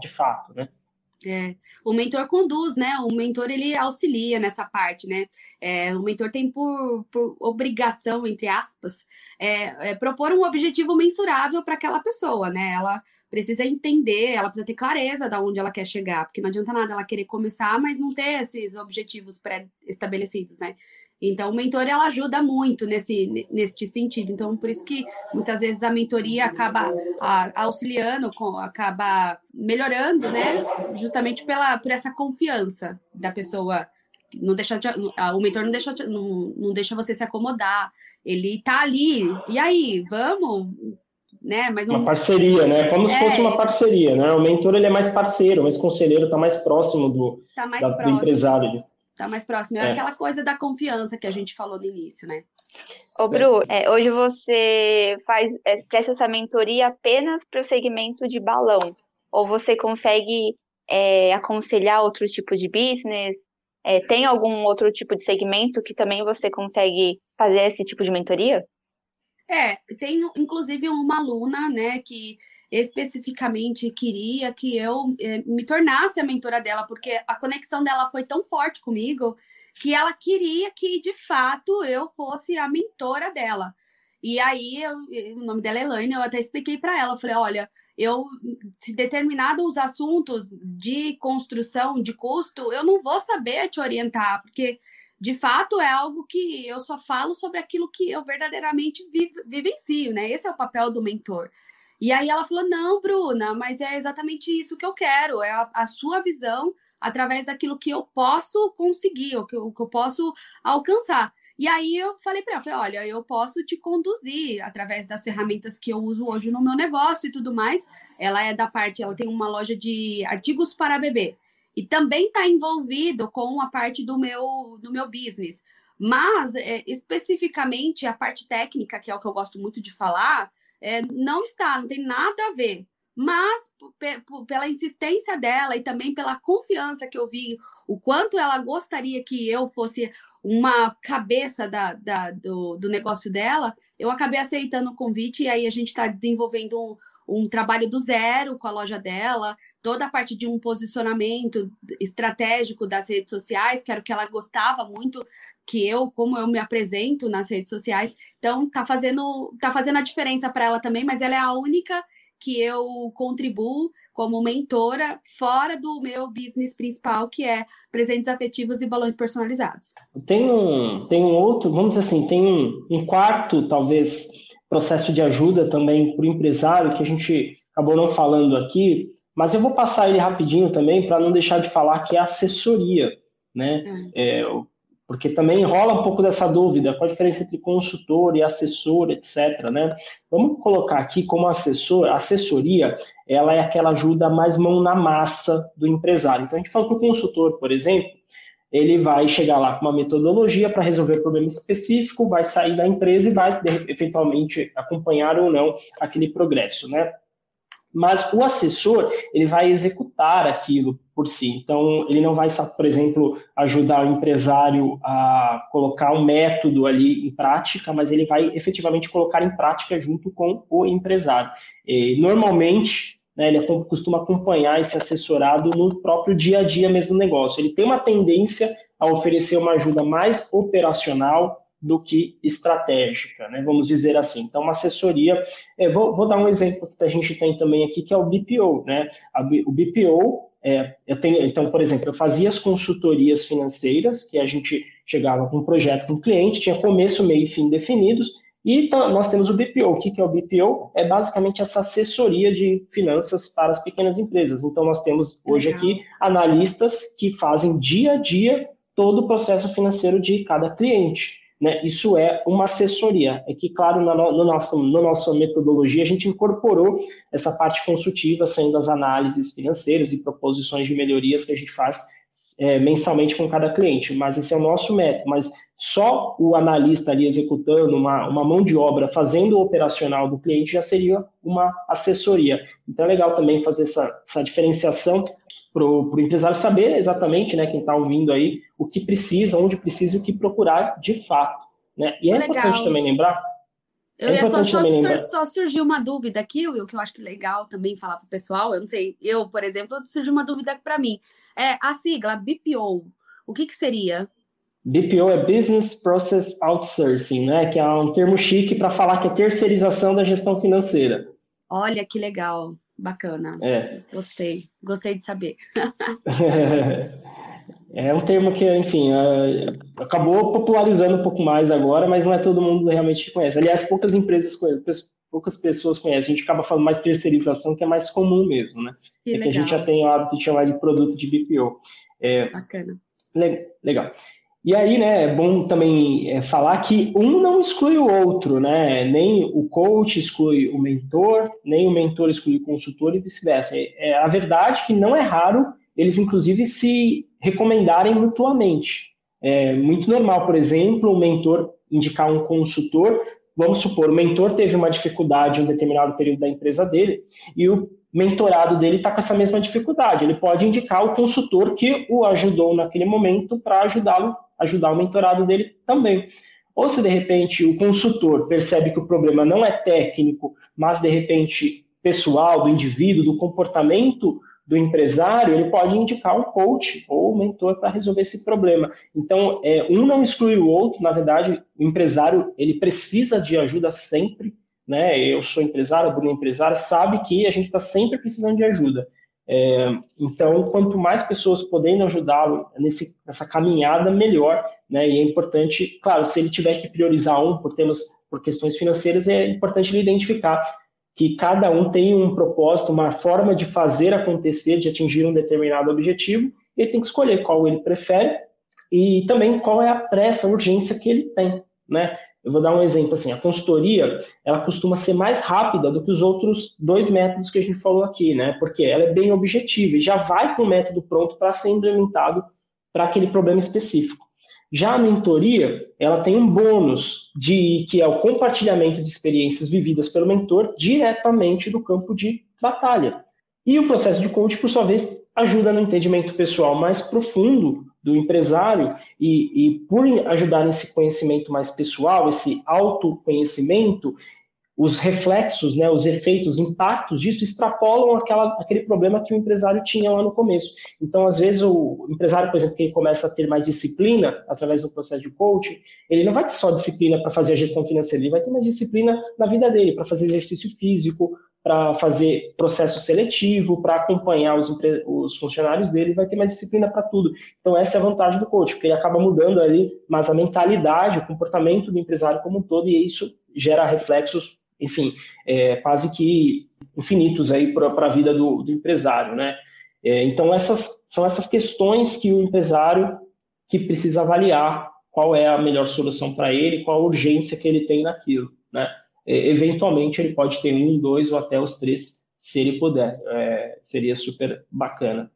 de fato, né? É. O mentor conduz, né? O mentor ele auxilia nessa parte, né? É, o mentor tem por, por obrigação, entre aspas, é, é propor um objetivo mensurável para aquela pessoa, né? Ela precisa entender, ela precisa ter clareza de onde ela quer chegar, porque não adianta nada ela querer começar, mas não ter esses objetivos pré-estabelecidos, né? Então, o mentor ela ajuda muito nesse, nesse sentido. Então, por isso que muitas vezes a mentoria acaba a, auxiliando, acaba melhorando, né? Justamente pela, por essa confiança da pessoa não deixa te, o mentor não deixa, não, não deixa você se acomodar. Ele tá ali. E aí, vamos? Né? Mas não... Uma parceria, né? Como é... se fosse uma parceria, né? O mentor ele é mais parceiro, mas conselheiro está mais próximo do, tá mais da, próximo. do empresário. Tá mais próximo. É, é, aquela coisa da confiança que a gente falou no início, né? Ô, Bru, é, hoje você faz, é, presta essa mentoria apenas para o segmento de balão? Ou você consegue é, aconselhar outro tipo de business? É, tem algum outro tipo de segmento que também você consegue fazer esse tipo de mentoria? É, tem inclusive uma aluna, né, que especificamente queria que eu é, me tornasse a mentora dela, porque a conexão dela foi tão forte comigo que ela queria que de fato eu fosse a mentora dela. E aí, eu, o nome dela é Elaine, eu até expliquei para ela, falei, olha, eu se determinados assuntos de construção de custo, eu não vou saber te orientar, porque de fato é algo que eu só falo sobre aquilo que eu verdadeiramente vivencio, né? Esse é o papel do mentor. E aí ela falou: não, Bruna, mas é exatamente isso que eu quero, é a, a sua visão através daquilo que eu posso conseguir, o que, o que eu posso alcançar. E aí eu falei para ela, falei, olha, eu posso te conduzir através das ferramentas que eu uso hoje no meu negócio e tudo mais. Ela é da parte, ela tem uma loja de artigos para bebê e também está envolvido com a parte do meu do meu business. Mas é, especificamente a parte técnica, que é o que eu gosto muito de falar, é, não está, não tem nada a ver. Mas pela insistência dela e também pela confiança que eu vi, o quanto ela gostaria que eu fosse uma cabeça da, da do, do, negócio dela, eu acabei aceitando o convite e aí a gente está desenvolvendo um, um trabalho do zero com a loja dela, toda a parte de um posicionamento estratégico das redes sociais, que era o que ela gostava muito, que eu, como eu me apresento nas redes sociais. Então, tá fazendo, tá fazendo a diferença para ela também, mas ela é a única que eu contribuo como mentora fora do meu business principal, que é presentes afetivos e balões personalizados. Tem um, tem um outro, vamos dizer assim, tem um, um quarto, talvez, processo de ajuda também para o empresário, que a gente acabou não falando aqui, mas eu vou passar ele rapidinho também para não deixar de falar que é assessoria, né? Hum. É, porque também rola um pouco dessa dúvida, qual a diferença entre consultor e assessor, etc. Né? Vamos colocar aqui como assessor, assessoria, ela é aquela ajuda mais mão na massa do empresário. Então a gente fala que o consultor, por exemplo, ele vai chegar lá com uma metodologia para resolver um problema específico, vai sair da empresa e vai eventualmente acompanhar ou não aquele progresso, né? Mas o assessor, ele vai executar aquilo por si. Então, ele não vai, por exemplo, ajudar o empresário a colocar um método ali em prática, mas ele vai efetivamente colocar em prática junto com o empresário. E, normalmente, né, ele costuma acompanhar esse assessorado no próprio dia a dia mesmo do negócio. Ele tem uma tendência a oferecer uma ajuda mais operacional, do que estratégica, né? vamos dizer assim. Então, uma assessoria, é, vou, vou, dar um exemplo que a gente tem também aqui, que é o BPO. Né? A, o BPO, é, eu tenho, então, por exemplo, eu fazia as consultorias financeiras, que a gente chegava com um projeto com o cliente, tinha começo, meio e fim definidos, e nós temos o BPO. O que é o BPO? É basicamente essa assessoria de finanças para as pequenas empresas. Então, nós temos hoje Legal. aqui analistas que fazem dia a dia todo o processo financeiro de cada cliente. Né? Isso é uma assessoria. É que, claro, na, no nosso, na nossa metodologia, a gente incorporou essa parte consultiva, sendo as análises financeiras e proposições de melhorias que a gente faz é, mensalmente com cada cliente. Mas esse é o nosso método. Mas só o analista ali executando uma, uma mão de obra, fazendo o operacional do cliente, já seria uma assessoria. Então é legal também fazer essa, essa diferenciação para o empresário saber exatamente, né, quem está ouvindo aí, o que precisa, onde precisa e o que procurar de fato. Né? E é, é importante também lembrar. Eu é ia só, só, só surgiu uma dúvida aqui, Will, que eu acho que legal também falar para o pessoal. Eu não sei, eu, por exemplo, surgiu uma dúvida para mim. É a sigla BPO. O que, que seria? BPO é Business Process Outsourcing, né? Que é um termo chique para falar que é terceirização da gestão financeira. Olha que legal. Bacana. É. Gostei. Gostei de saber. [laughs] é um termo que, enfim, é, acabou popularizando um pouco mais agora, mas não é todo mundo realmente conhece. Aliás, poucas empresas conhecem, poucas pessoas conhecem. A gente acaba falando mais terceirização, que é mais comum mesmo, né? Que, é que a gente já tem o hábito de chamar de produto de BPO. É, Bacana. Legal. E aí, né, é bom também é, falar que um não exclui o outro, né? Nem o coach exclui o mentor, nem o mentor exclui o consultor e vice-versa. É, é, a verdade que não é raro eles, inclusive, se recomendarem mutuamente. É muito normal, por exemplo, o mentor indicar um consultor. Vamos supor, o mentor teve uma dificuldade em um determinado período da empresa dele e o mentorado dele está com essa mesma dificuldade. Ele pode indicar o consultor que o ajudou naquele momento para ajudá-lo ajudar o mentorado dele também. Ou se de repente o consultor percebe que o problema não é técnico, mas de repente pessoal, do indivíduo, do comportamento do empresário, ele pode indicar um coach ou um mentor para resolver esse problema. Então, é, um não exclui o outro, na verdade, o empresário ele precisa de ajuda sempre. Né? Eu sou empresário, a Bruna é empresária, sabe que a gente está sempre precisando de ajuda. É, então, quanto mais pessoas puderem ajudá-lo nessa caminhada, melhor. Né? E é importante, claro, se ele tiver que priorizar um por temas, por questões financeiras, é importante ele identificar que cada um tem um propósito, uma forma de fazer acontecer, de atingir um determinado objetivo. Ele tem que escolher qual ele prefere e também qual é a pressa, a urgência que ele tem. Né? Eu vou dar um exemplo assim, a consultoria, ela costuma ser mais rápida do que os outros dois métodos que a gente falou aqui, né? Porque ela é bem objetiva e já vai com o método pronto para ser implementado para aquele problema específico. Já a mentoria, ela tem um bônus de que é o compartilhamento de experiências vividas pelo mentor diretamente do campo de batalha. E o processo de coaching, por sua vez, ajuda no entendimento pessoal mais profundo do empresário e, e por ajudar nesse conhecimento mais pessoal, esse autoconhecimento, os reflexos, né, os efeitos, os impactos disso extrapolam aquela, aquele problema que o empresário tinha lá no começo. Então, às vezes, o empresário, por exemplo, que começa a ter mais disciplina através do processo de coaching, ele não vai ter só disciplina para fazer a gestão financeira, ele vai ter mais disciplina na vida dele, para fazer exercício físico, para fazer processo seletivo, para acompanhar os, os, funcionários dele, vai ter mais disciplina para tudo. Então, essa é a vantagem do coach, porque ele acaba mudando ali, mas a mentalidade, o comportamento do empresário como um todo, e isso gera reflexos, enfim, é, quase que infinitos aí para a vida do, do, empresário, né? É, então, essas são essas questões que o empresário que precisa avaliar qual é a melhor solução para ele, qual a urgência que ele tem naquilo, né? Eventualmente ele pode ter um, dois ou até os três, se ele puder. É, seria super bacana.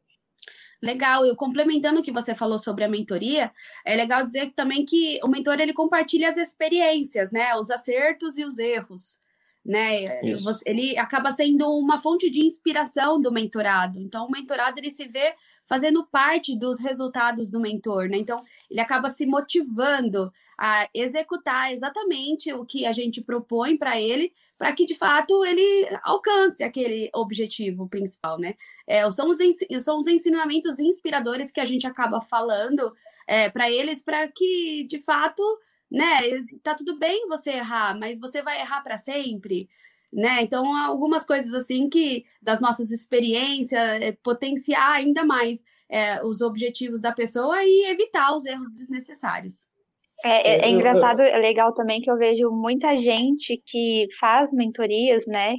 Legal, e complementando o que você falou sobre a mentoria, é legal dizer também que o mentor ele compartilha as experiências, né, os acertos e os erros, né? Isso. Ele acaba sendo uma fonte de inspiração do mentorado. Então, o mentorado ele se vê fazendo parte dos resultados do mentor, né? Então, ele acaba se motivando a executar exatamente o que a gente propõe para ele, para que de fato ele alcance aquele objetivo principal, né? É, são, os, são os ensinamentos inspiradores que a gente acaba falando é, para eles, para que de fato, né? Tá tudo bem você errar, mas você vai errar para sempre. Né? Então, algumas coisas assim que das nossas experiências, é, potenciar ainda mais é, os objetivos da pessoa e evitar os erros desnecessários. É, é, é, engraçado, é legal também que eu vejo muita gente que faz mentorias, né?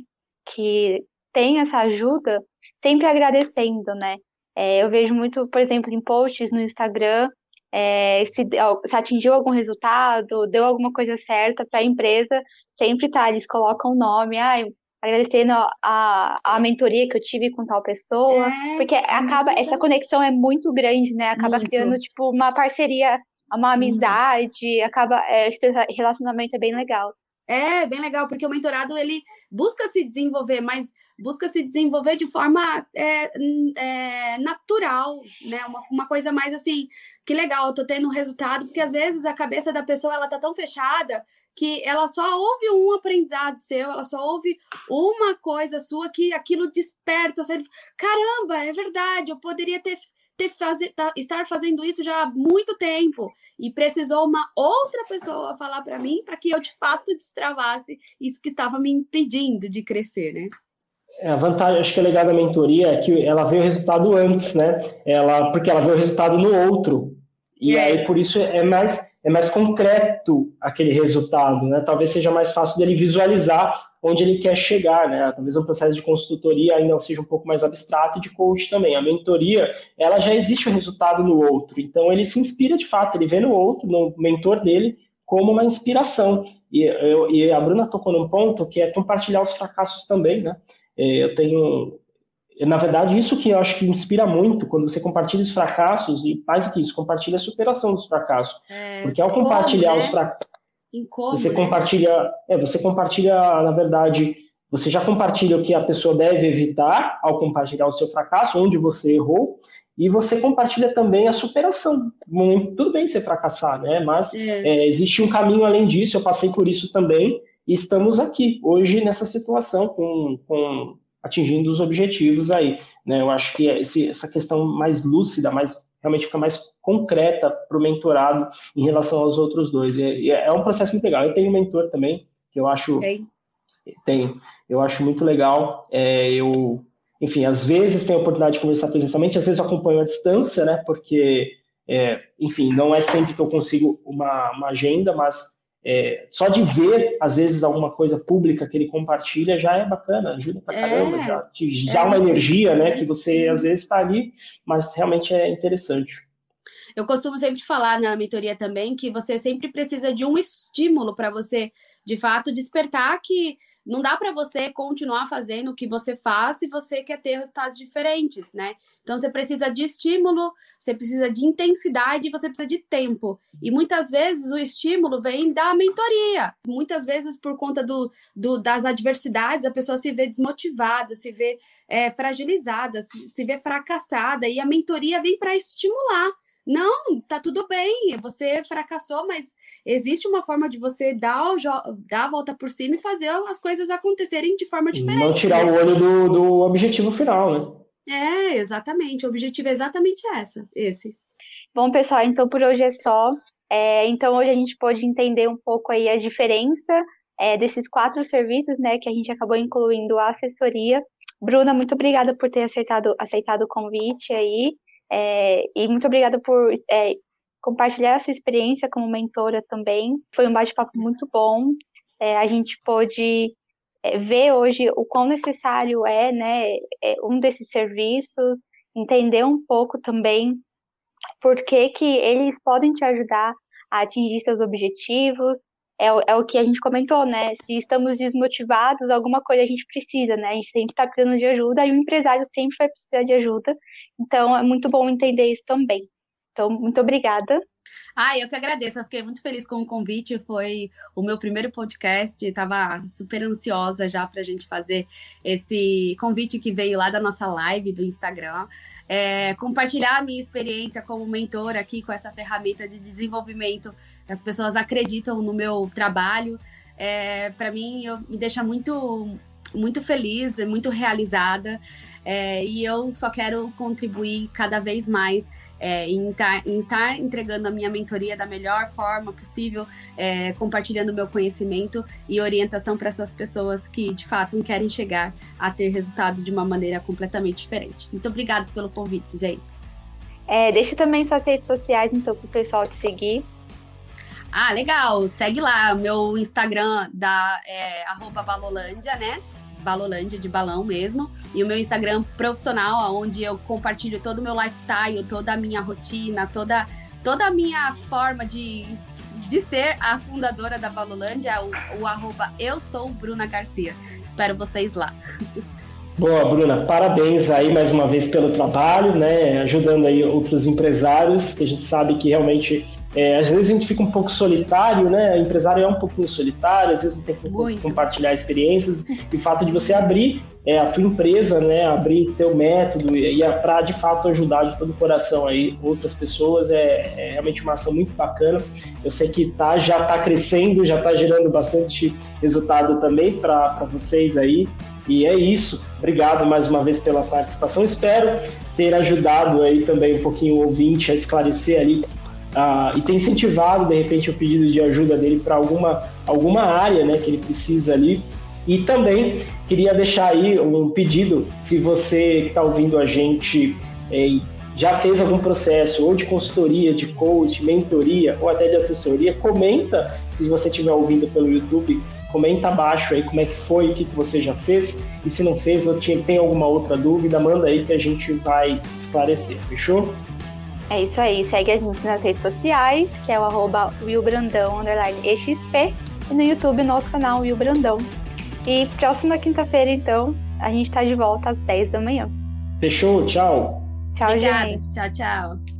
Que tem essa ajuda, sempre agradecendo, né? É, eu vejo muito, por exemplo, em posts no Instagram, é, se, se, atingiu algum resultado, deu alguma coisa certa para a empresa, sempre tá, eles colocam o nome, ah, agradecendo a, a mentoria que eu tive com tal pessoa, é, porque acaba, essa conexão é muito grande, né? Acaba muito. criando, tipo, uma parceria, uma amizade, uhum. acaba, é, esse relacionamento é bem legal. É, bem legal, porque o mentorado, ele busca se desenvolver, mas busca se desenvolver de forma é, é, natural, né? Uma, uma coisa mais assim, que legal, eu tô tendo um resultado, porque às vezes a cabeça da pessoa, ela tá tão fechada que ela só ouve um aprendizado seu, ela só ouve uma coisa sua que aquilo desperta. Você, Caramba, é verdade, eu poderia ter, ter fazer, tá, estar fazendo isso já há muito tempo. E precisou uma outra pessoa falar para mim para que eu de fato destravasse isso que estava me impedindo de crescer, né? É, a vantagem, acho que é legal da mentoria é que ela vê o resultado antes, né? Ela, porque ela vê o resultado no outro. E é. aí, por isso, é mais é mais concreto aquele resultado, né? Talvez seja mais fácil dele visualizar onde ele quer chegar, né? Talvez o processo de consultoria ainda seja um pouco mais abstrato e de coach também. A mentoria, ela já existe o resultado no outro, então ele se inspira de fato, ele vê no outro, no mentor dele, como uma inspiração. E, eu, e a Bruna tocou num ponto que é compartilhar os fracassos também, né? É, eu tenho na verdade, isso que eu acho que inspira muito, quando você compartilha os fracassos, e mais do que isso, compartilha a superação dos fracassos. É, Porque ao compartilhar como, né? os fracassos, você compartilha, é, você compartilha, na verdade, você já compartilha o que a pessoa deve evitar ao compartilhar o seu fracasso, onde você errou, e você compartilha também a superação. Tudo bem você fracassar, né? Mas é. É, existe um caminho além disso, eu passei por isso também, e estamos aqui, hoje, nessa situação, com, com atingindo os objetivos aí. Né? Eu acho que esse, essa questão mais lúcida, mais realmente fica mais concreta para o mentorado em relação aos outros dois. E, é, é um processo muito legal. Eu tenho um mentor também, que eu acho. Tem. Tem. Eu acho muito legal. É, eu, enfim, às vezes tenho a oportunidade de conversar presencialmente, às vezes eu acompanho à distância, né? Porque, é, enfim, não é sempre que eu consigo uma, uma agenda, mas é, só de ver, às vezes, alguma coisa pública que ele compartilha já é bacana, ajuda pra caramba, é, já te dá é, uma energia, né? Que você às vezes está ali, mas realmente é interessante. Eu costumo sempre falar na mentoria também que você sempre precisa de um estímulo para você, de fato, despertar que não dá para você continuar fazendo o que você faz se você quer ter resultados diferentes, né? Então você precisa de estímulo, você precisa de intensidade, você precisa de tempo. E muitas vezes o estímulo vem da mentoria. Muitas vezes por conta do, do das adversidades, a pessoa se vê desmotivada, se vê é, fragilizada, se, se vê fracassada e a mentoria vem para estimular. Não, tá tudo bem, você fracassou, mas existe uma forma de você dar, dar a volta por cima e fazer as coisas acontecerem de forma diferente. Não tirar né? o olho do, do objetivo final, né? É, exatamente. O objetivo é exatamente essa, esse. Bom, pessoal, então por hoje é só. É, então hoje a gente pôde entender um pouco aí a diferença é, desses quatro serviços, né, que a gente acabou incluindo a assessoria. Bruna, muito obrigada por ter aceitado, aceitado o convite aí. É, e muito obrigada por é, compartilhar a sua experiência como mentora também. Foi um bate-papo muito bom. É, a gente pôde é, ver hoje o quão necessário é, né, é, um desses serviços, entender um pouco também por que, que eles podem te ajudar a atingir seus objetivos. É, é o que a gente comentou, né? Se estamos desmotivados, alguma coisa a gente precisa, né? A gente sempre está precisando de ajuda e o empresário sempre vai precisar de ajuda. Então, é muito bom entender isso também. Então, muito obrigada. Ah, eu que agradeço. Eu fiquei muito feliz com o convite. Foi o meu primeiro podcast. Estava super ansiosa já para a gente fazer esse convite que veio lá da nossa live do Instagram. É, compartilhar a minha experiência como mentora aqui com essa ferramenta de desenvolvimento. As pessoas acreditam no meu trabalho. É, para mim, eu, me deixa muito, muito feliz, muito realizada. É, e eu só quero contribuir cada vez mais é, em, estar, em, estar, entregando a minha mentoria da melhor forma possível, é, compartilhando meu conhecimento e orientação para essas pessoas que de fato querem chegar a ter resultado de uma maneira completamente diferente. Muito obrigada pelo convite, gente. É, deixa também suas redes sociais, então, para o pessoal te seguir. Ah, legal. Segue lá. Meu Instagram da é, Balolândia, né? Balolândia, de balão mesmo. E o meu Instagram profissional, onde eu compartilho todo o meu lifestyle, toda a minha rotina, toda, toda a minha forma de, de ser a fundadora da Balolândia, o, o arroba eu sou Bruna Garcia. Espero vocês lá. Boa, Bruna, parabéns aí mais uma vez pelo trabalho, né? Ajudando aí outros empresários, que a gente sabe que realmente é, às vezes a gente fica um pouco solitário, né? O empresário é um pouquinho solitário, às vezes não tem como compartilhar experiências. E o fato de você abrir é, a tua empresa, né? Abrir teu método e, e para de fato ajudar de todo o coração aí outras pessoas é, é, realmente uma ação muito bacana. Eu sei que tá, já está crescendo, já está gerando bastante resultado também para vocês aí. E é isso. Obrigado mais uma vez pela participação. Espero ter ajudado aí também um pouquinho o ouvinte a esclarecer ali uh, e ter incentivado de repente o pedido de ajuda dele para alguma, alguma área né, que ele precisa ali. E também queria deixar aí um pedido, se você que está ouvindo a gente é, já fez algum processo ou de consultoria, de coach, mentoria ou até de assessoria, comenta se você estiver ouvindo pelo YouTube comenta abaixo aí como é que foi, o que, que você já fez, e se não fez ou tem alguma outra dúvida, manda aí que a gente vai esclarecer, fechou? É isso aí, segue a gente nas redes sociais, que é o arroba willbrandão, exp, e no YouTube, nosso canal Will Brandão. E próxima quinta-feira, então, a gente está de volta às 10 da manhã. Fechou, tchau. Tchau, Obrigada. gente. Tchau, tchau.